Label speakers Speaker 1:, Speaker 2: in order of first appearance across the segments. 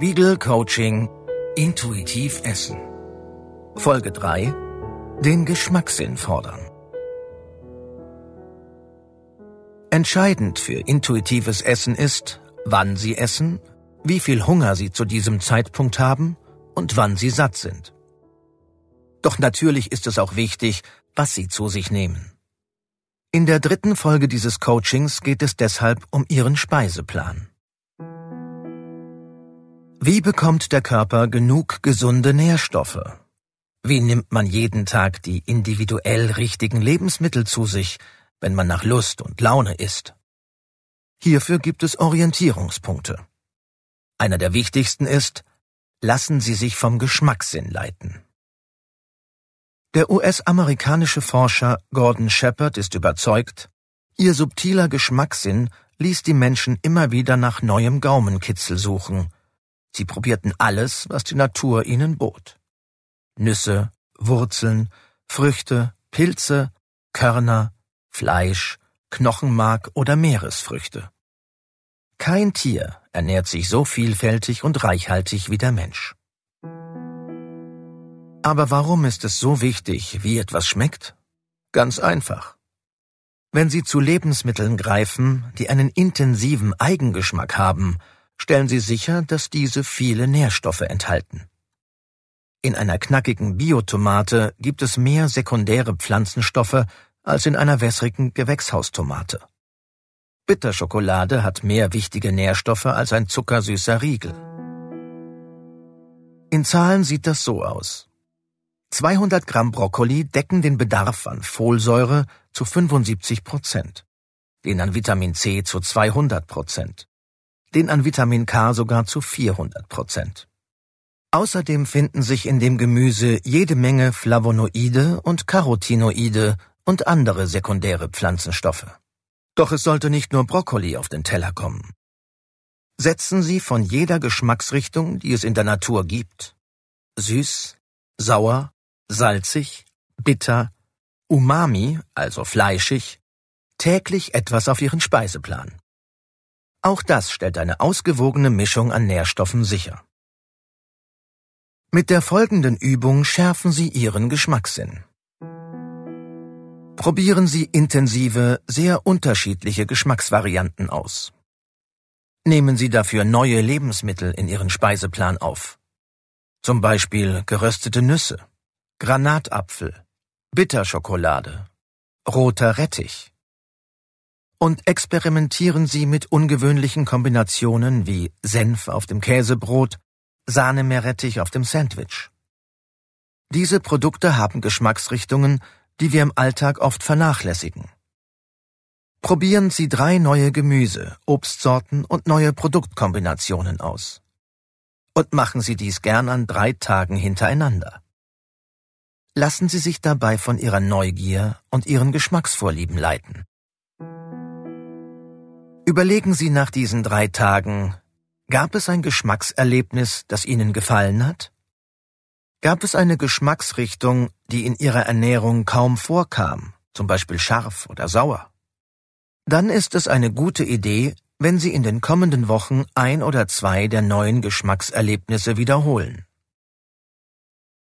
Speaker 1: Spiegel Coaching Intuitiv Essen. Folge 3 Den Geschmackssinn fordern. Entscheidend für intuitives Essen ist, wann Sie essen, wie viel Hunger Sie zu diesem Zeitpunkt haben und wann Sie satt sind. Doch natürlich ist es auch wichtig, was Sie zu sich nehmen. In der dritten Folge dieses Coachings geht es deshalb um Ihren Speiseplan. Wie bekommt der Körper genug gesunde Nährstoffe? Wie nimmt man jeden Tag die individuell richtigen Lebensmittel zu sich, wenn man nach Lust und Laune isst? Hierfür gibt es Orientierungspunkte. Einer der wichtigsten ist, lassen Sie sich vom Geschmackssinn leiten. Der US-amerikanische Forscher Gordon Shepard ist überzeugt, ihr subtiler Geschmackssinn ließ die Menschen immer wieder nach neuem Gaumenkitzel suchen, Sie probierten alles, was die Natur ihnen bot. Nüsse, Wurzeln, Früchte, Pilze, Körner, Fleisch, Knochenmark oder Meeresfrüchte. Kein Tier ernährt sich so vielfältig und reichhaltig wie der Mensch. Aber warum ist es so wichtig, wie etwas schmeckt? Ganz einfach. Wenn Sie zu Lebensmitteln greifen, die einen intensiven Eigengeschmack haben, stellen Sie sicher, dass diese viele Nährstoffe enthalten. In einer knackigen Biotomate gibt es mehr sekundäre Pflanzenstoffe als in einer wässrigen Gewächshaustomate. Bitterschokolade hat mehr wichtige Nährstoffe als ein zuckersüßer Riegel. In Zahlen sieht das so aus. 200 Gramm Brokkoli decken den Bedarf an Folsäure zu 75 Prozent, den an Vitamin C zu 200 Prozent den an Vitamin K sogar zu 400 Prozent. Außerdem finden sich in dem Gemüse jede Menge Flavonoide und Carotinoide und andere sekundäre Pflanzenstoffe. Doch es sollte nicht nur Brokkoli auf den Teller kommen. Setzen Sie von jeder Geschmacksrichtung, die es in der Natur gibt, süß, sauer, salzig, bitter, umami, also fleischig, täglich etwas auf Ihren Speiseplan. Auch das stellt eine ausgewogene Mischung an Nährstoffen sicher. Mit der folgenden Übung schärfen Sie Ihren Geschmackssinn. Probieren Sie intensive, sehr unterschiedliche Geschmacksvarianten aus. Nehmen Sie dafür neue Lebensmittel in Ihren Speiseplan auf. Zum Beispiel geröstete Nüsse, Granatapfel, Bitterschokolade, roter Rettich, und experimentieren Sie mit ungewöhnlichen Kombinationen wie Senf auf dem Käsebrot, Sahnemeerrettich auf dem Sandwich. Diese Produkte haben Geschmacksrichtungen, die wir im Alltag oft vernachlässigen. Probieren Sie drei neue Gemüse, Obstsorten und neue Produktkombinationen aus. Und machen Sie dies gern an drei Tagen hintereinander. Lassen Sie sich dabei von Ihrer Neugier und Ihren Geschmacksvorlieben leiten. Überlegen Sie nach diesen drei Tagen, gab es ein Geschmackserlebnis, das Ihnen gefallen hat? Gab es eine Geschmacksrichtung, die in Ihrer Ernährung kaum vorkam, zum Beispiel scharf oder sauer? Dann ist es eine gute Idee, wenn Sie in den kommenden Wochen ein oder zwei der neuen Geschmackserlebnisse wiederholen.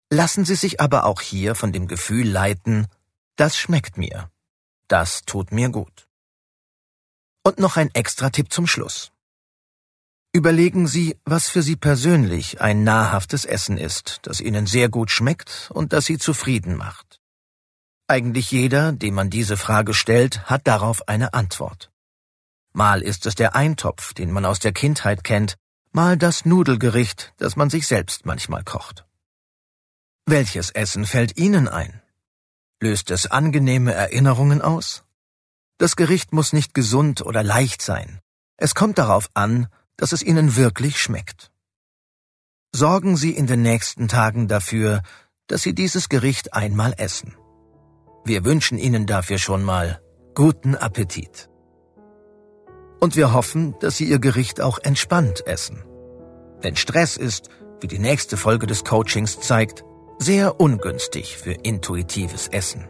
Speaker 1: Lassen Sie sich aber auch hier von dem Gefühl leiten, das schmeckt mir, das tut mir gut. Und noch ein Extra-Tipp zum Schluss. Überlegen Sie, was für Sie persönlich ein nahrhaftes Essen ist, das Ihnen sehr gut schmeckt und das Sie zufrieden macht. Eigentlich jeder, dem man diese Frage stellt, hat darauf eine Antwort. Mal ist es der Eintopf, den man aus der Kindheit kennt, mal das Nudelgericht, das man sich selbst manchmal kocht. Welches Essen fällt Ihnen ein? Löst es angenehme Erinnerungen aus? Das Gericht muss nicht gesund oder leicht sein. Es kommt darauf an, dass es Ihnen wirklich schmeckt. Sorgen Sie in den nächsten Tagen dafür, dass Sie dieses Gericht einmal essen. Wir wünschen Ihnen dafür schon mal guten Appetit. Und wir hoffen, dass Sie Ihr Gericht auch entspannt essen. Denn Stress ist, wie die nächste Folge des Coachings zeigt, sehr ungünstig für intuitives Essen.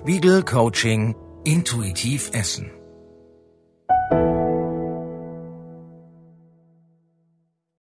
Speaker 1: Spiegel Coaching Intuitiv Essen